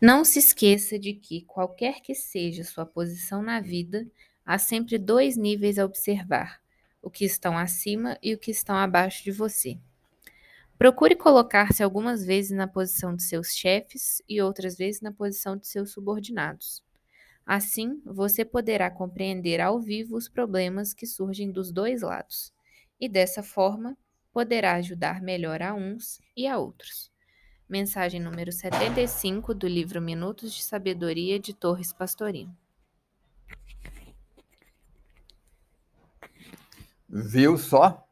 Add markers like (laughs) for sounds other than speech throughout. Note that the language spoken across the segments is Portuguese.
Não se esqueça de que, qualquer que seja sua posição na vida, há sempre dois níveis a observar: o que estão acima e o que estão abaixo de você. Procure colocar-se algumas vezes na posição de seus chefes e outras vezes na posição de seus subordinados. Assim, você poderá compreender ao vivo os problemas que surgem dos dois lados, e dessa forma poderá ajudar melhor a uns e a outros. Mensagem número 75 do livro Minutos de Sabedoria de Torres Pastorino. Viu só?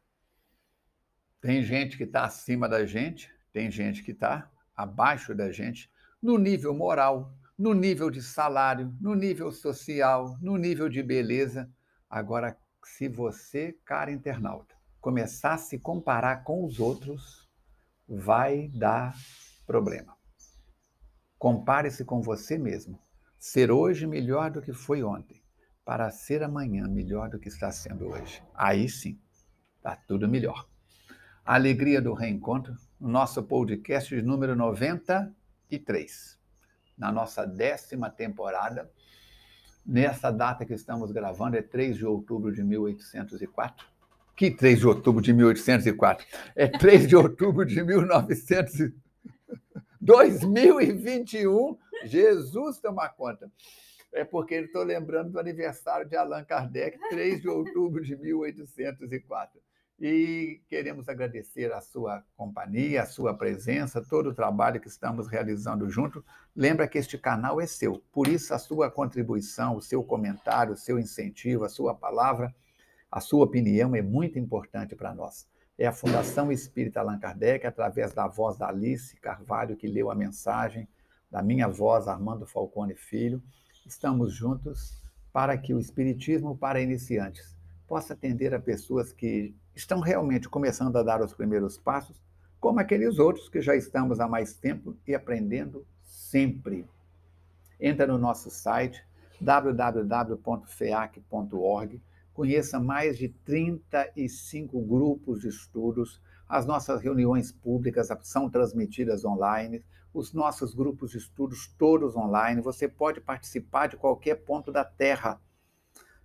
Tem gente que está acima da gente, tem gente que está abaixo da gente, no nível moral, no nível de salário, no nível social, no nível de beleza. Agora, se você, cara internauta, começar a se comparar com os outros, vai dar problema. Compare-se com você mesmo. Ser hoje melhor do que foi ontem, para ser amanhã melhor do que está sendo hoje. Aí sim, está tudo melhor. A alegria do reencontro, nosso podcast número 93, na nossa décima temporada. Nessa data que estamos gravando, é 3 de outubro de 1804. Que 3 de outubro de 1804? É 3 de outubro de 1900. 2021, Jesus toma conta. É porque estou lembrando do aniversário de Allan Kardec, 3 de outubro de 1804 e queremos agradecer a sua companhia, a sua presença, todo o trabalho que estamos realizando junto. Lembra que este canal é seu, por isso a sua contribuição, o seu comentário, o seu incentivo, a sua palavra, a sua opinião é muito importante para nós. É a Fundação Espírita Allan Kardec, através da voz da Alice Carvalho, que leu a mensagem, da minha voz, Armando Falcone Filho. Estamos juntos para que o Espiritismo para iniciantes possa atender a pessoas que estão realmente começando a dar os primeiros passos, como aqueles outros que já estamos há mais tempo e aprendendo sempre. Entra no nosso site www.feac.org, conheça mais de 35 grupos de estudos, as nossas reuniões públicas são transmitidas online, os nossos grupos de estudos todos online, você pode participar de qualquer ponto da Terra.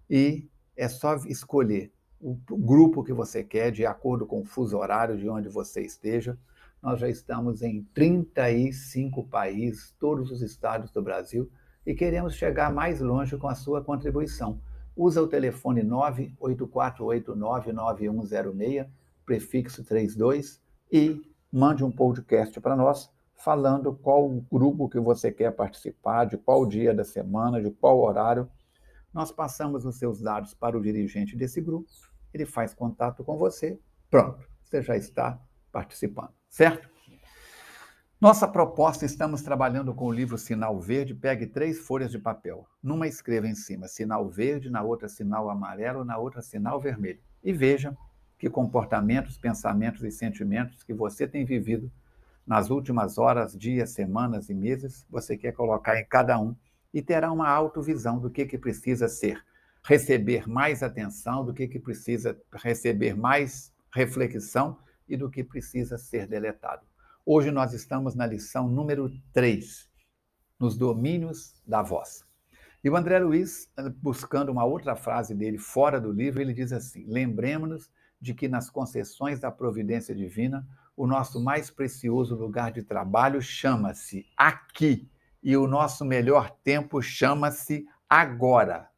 E é só escolher o grupo que você quer, de acordo com o fuso horário de onde você esteja. Nós já estamos em 35 países, todos os estados do Brasil, e queremos chegar mais longe com a sua contribuição. Usa o telefone 984899106, prefixo 32, e mande um podcast para nós falando qual grupo que você quer participar, de qual dia da semana, de qual horário. Nós passamos os seus dados para o dirigente desse grupo ele faz contato com você, pronto, você já está participando, certo? Nossa proposta, estamos trabalhando com o livro Sinal Verde. Pegue três folhas de papel. Numa escreva em cima sinal verde, na outra sinal amarelo, na outra sinal vermelho. E veja que comportamentos, pensamentos e sentimentos que você tem vivido nas últimas horas, dias, semanas e meses, você quer colocar em cada um e terá uma autovisão do que, que precisa ser receber mais atenção, do que, que precisa receber mais reflexão e do que precisa ser deletado. Hoje nós estamos na lição número 3, nos domínios da voz. E o André Luiz, buscando uma outra frase dele fora do livro, ele diz assim: Lembremos-nos de que nas concessões da providência divina, o nosso mais precioso lugar de trabalho chama-se aqui, e o nosso melhor tempo chama-se agora.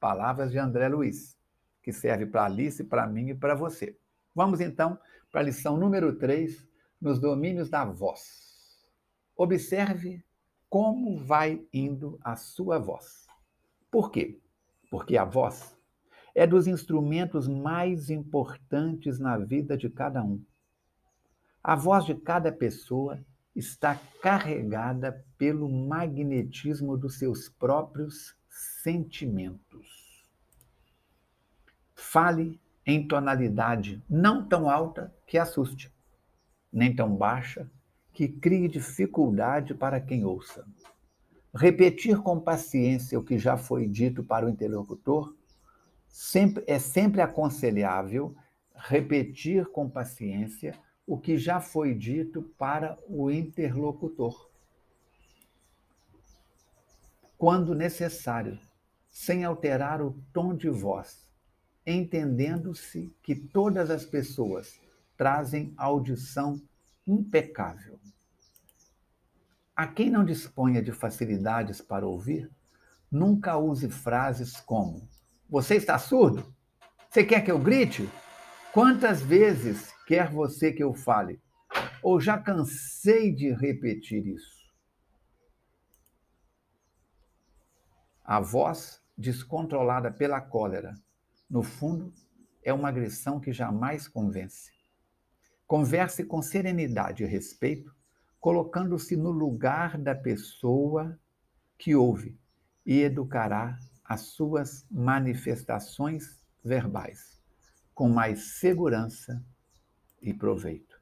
Palavras de André Luiz, que serve para Alice, para mim e para você. Vamos então para a lição número 3, nos domínios da voz. Observe como vai indo a sua voz. Por quê? Porque a voz é dos instrumentos mais importantes na vida de cada um. A voz de cada pessoa está carregada pelo magnetismo dos seus próprios sentimentos. Fale em tonalidade não tão alta que assuste, nem tão baixa que crie dificuldade para quem ouça. Repetir com paciência o que já foi dito para o interlocutor sempre, é sempre aconselhável repetir com paciência o que já foi dito para o interlocutor. quando necessário, sem alterar o tom de voz, entendendo-se que todas as pessoas trazem audição impecável. A quem não disponha de facilidades para ouvir, nunca use frases como: Você está surdo? Você quer que eu grite? Quantas vezes quer você que eu fale? Ou já cansei de repetir isso? A voz descontrolada pela cólera, no fundo, é uma agressão que jamais convence. Converse com serenidade e respeito, colocando-se no lugar da pessoa que ouve e educará as suas manifestações verbais com mais segurança e proveito.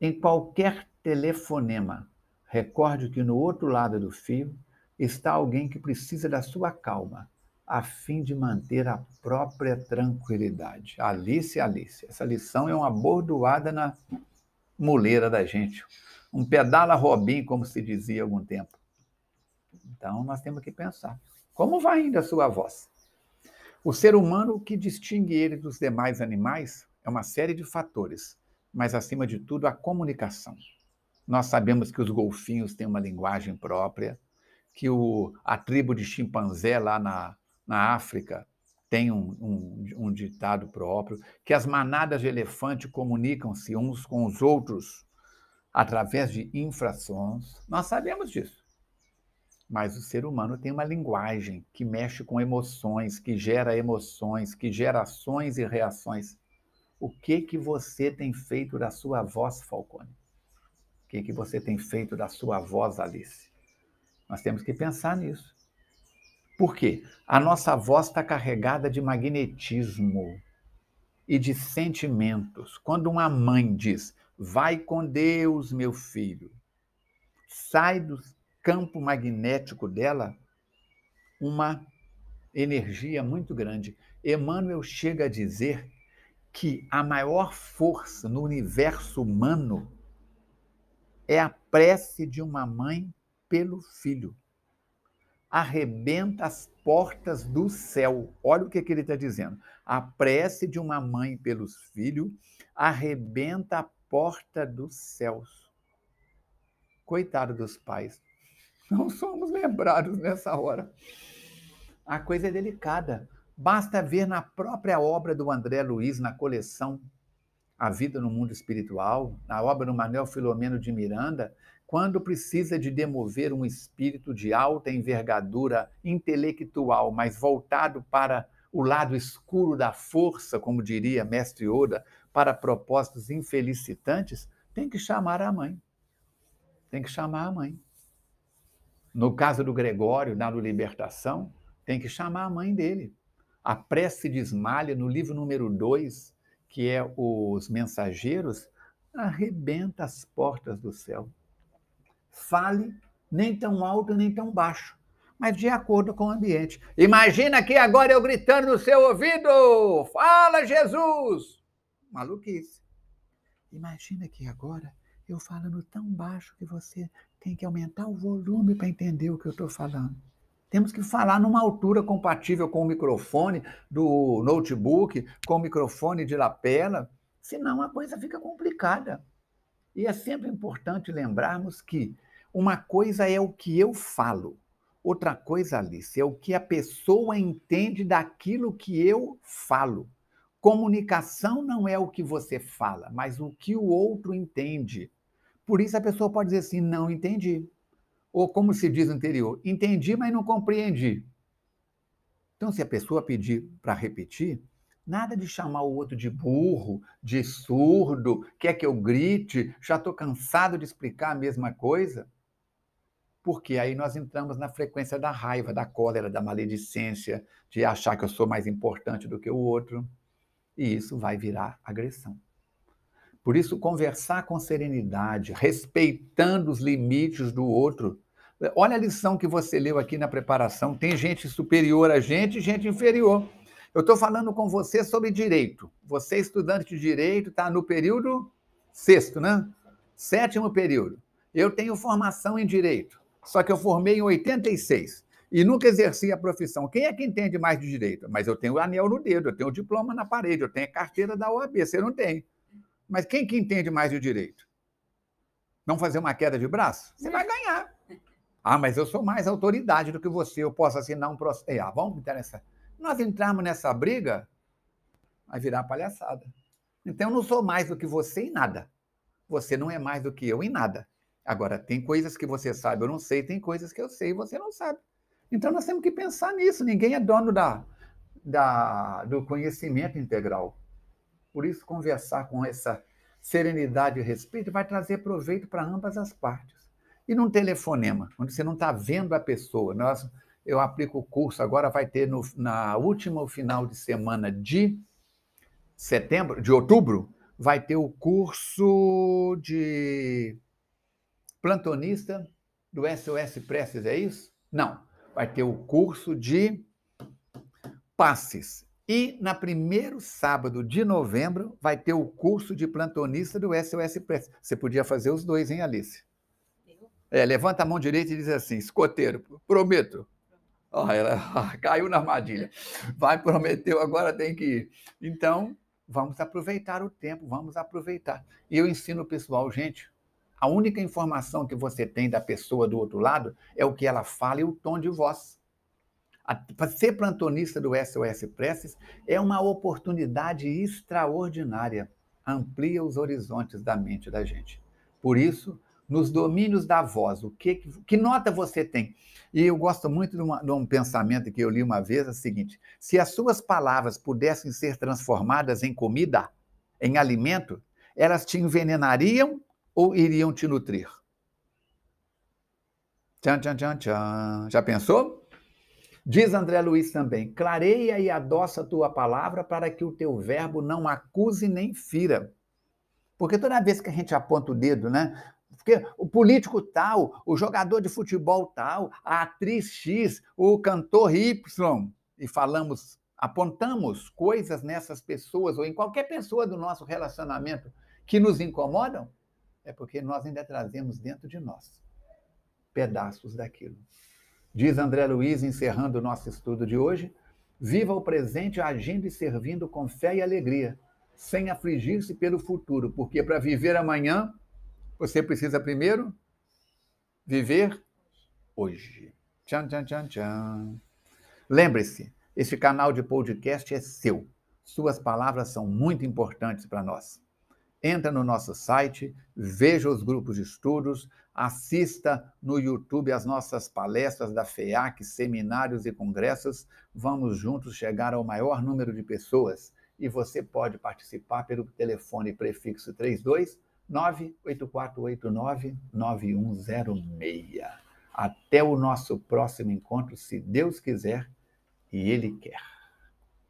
Em qualquer telefonema, recorde que no outro lado do fio está alguém que precisa da sua calma, a fim de manter a própria tranquilidade. Alice, Alice, essa lição é uma bordoada na muleira da gente. Um pedala Robin, como se dizia há algum tempo. Então, nós temos que pensar. Como vai ainda a sua voz? O ser humano, o que distingue ele dos demais animais é uma série de fatores, mas, acima de tudo, a comunicação. Nós sabemos que os golfinhos têm uma linguagem própria, que o, a tribo de chimpanzé lá na, na África tem um, um, um ditado próprio, que as manadas de elefante comunicam-se uns com os outros através de infrações. Nós sabemos disso. Mas o ser humano tem uma linguagem que mexe com emoções, que gera emoções, que gera ações e reações. O que que você tem feito da sua voz, Falcone? O que que você tem feito da sua voz, Alice? Nós temos que pensar nisso. Por quê? A nossa voz está carregada de magnetismo e de sentimentos. Quando uma mãe diz, vai com Deus, meu filho, sai do campo magnético dela uma energia muito grande. Emmanuel chega a dizer que a maior força no universo humano é a prece de uma mãe pelo filho. Arrebenta as portas do céu. Olha o que, que ele está dizendo. A prece de uma mãe pelos filhos arrebenta a porta dos céus. Coitado dos pais. Não somos lembrados nessa hora. A coisa é delicada. Basta ver na própria obra do André Luiz, na coleção A Vida no Mundo Espiritual, na obra do Manuel Filomeno de Miranda, quando precisa de demover um espírito de alta envergadura intelectual, mas voltado para o lado escuro da força, como diria Mestre Oda, para propósitos infelicitantes, tem que chamar a mãe. Tem que chamar a mãe. No caso do Gregório, na Libertação, tem que chamar a mãe dele. A prece de Esmalha, no livro número 2, que é Os Mensageiros, arrebenta as portas do céu fale nem tão alto nem tão baixo, mas de acordo com o ambiente. Imagina que agora eu gritando no seu ouvido: Fala, Jesus! Maluquice. Imagina que agora eu falando tão baixo que você tem que aumentar o volume para entender o que eu estou falando. Temos que falar numa altura compatível com o microfone do notebook, com o microfone de lapela, senão a coisa fica complicada. E é sempre importante lembrarmos que uma coisa é o que eu falo, outra coisa, Alice, é o que a pessoa entende daquilo que eu falo. Comunicação não é o que você fala, mas o que o outro entende. Por isso a pessoa pode dizer assim: não entendi. Ou como se diz anterior, entendi, mas não compreendi. Então, se a pessoa pedir para repetir, nada de chamar o outro de burro, de surdo, quer que eu grite, já estou cansado de explicar a mesma coisa porque aí nós entramos na frequência da raiva, da cólera, da maledicência, de achar que eu sou mais importante do que o outro, e isso vai virar agressão. Por isso, conversar com serenidade, respeitando os limites do outro. Olha a lição que você leu aqui na preparação: tem gente superior a gente e gente inferior. Eu estou falando com você sobre direito. Você, estudante de direito, está no período sexto, né? Sétimo período. Eu tenho formação em direito. Só que eu formei em 86. e nunca exerci a profissão. Quem é que entende mais de direito? Mas eu tenho o anel no dedo, eu tenho o diploma na parede, eu tenho a carteira da OAB, você não tem. Mas quem que entende mais de direito? Não fazer uma queda de braço? Você vai ganhar. Ah, mas eu sou mais autoridade do que você, eu posso assinar um processo. Ah, vamos interessar. Nós entrarmos nessa briga, vai virar palhaçada. Então eu não sou mais do que você em nada. Você não é mais do que eu em nada. Agora, tem coisas que você sabe, eu não sei, tem coisas que eu sei e você não sabe. Então nós temos que pensar nisso. Ninguém é dono da, da, do conhecimento integral. Por isso, conversar com essa serenidade e respeito vai trazer proveito para ambas as partes. E num telefonema, onde você não está vendo a pessoa. Nós, eu aplico o curso, agora vai ter no na última final de semana de setembro, de outubro, vai ter o curso de plantonista do SOS Presses, é isso? Não vai ter o curso de passes. E na primeiro sábado de novembro vai ter o curso de plantonista do SOS Press. Você podia fazer os dois, hein, Alice? É, levanta a mão direita e diz assim: escoteiro, prometo. Oh, ela ah, (laughs) caiu na armadilha. Vai, prometeu, agora tem que ir. Então, vamos aproveitar o tempo, vamos aproveitar. E eu ensino o pessoal, gente, a única informação que você tem da pessoa do outro lado é o que ela fala e o tom de voz. Para ser plantonista do SOS Preces é uma oportunidade extraordinária. Amplia os horizontes da mente da gente. Por isso, nos domínios da voz, o que, que nota você tem? E eu gosto muito de, uma, de um pensamento que eu li uma vez, é o seguinte: se as suas palavras pudessem ser transformadas em comida, em alimento, elas te envenenariam ou iriam te nutrir? Tchan, tchan, tchan, tchan. Já pensou? Diz André Luiz também: clareia e adoça a tua palavra para que o teu verbo não acuse nem fira. Porque toda vez que a gente aponta o dedo, né? Porque o político tal, o jogador de futebol tal, a atriz X, o cantor Y, e falamos, apontamos coisas nessas pessoas ou em qualquer pessoa do nosso relacionamento que nos incomodam, é porque nós ainda trazemos dentro de nós pedaços daquilo. Diz André Luiz, encerrando o nosso estudo de hoje: viva o presente agindo e servindo com fé e alegria, sem afligir-se pelo futuro, porque para viver amanhã, você precisa primeiro viver hoje. Tchan, tchan, tchan, tchan. Lembre-se, este canal de podcast é seu. Suas palavras são muito importantes para nós entra no nosso site, veja os grupos de estudos, assista no YouTube as nossas palestras da FEAC, seminários e congressos. Vamos juntos chegar ao maior número de pessoas e você pode participar pelo telefone prefixo 32 98489 9106. Até o nosso próximo encontro, se Deus quiser e Ele quer.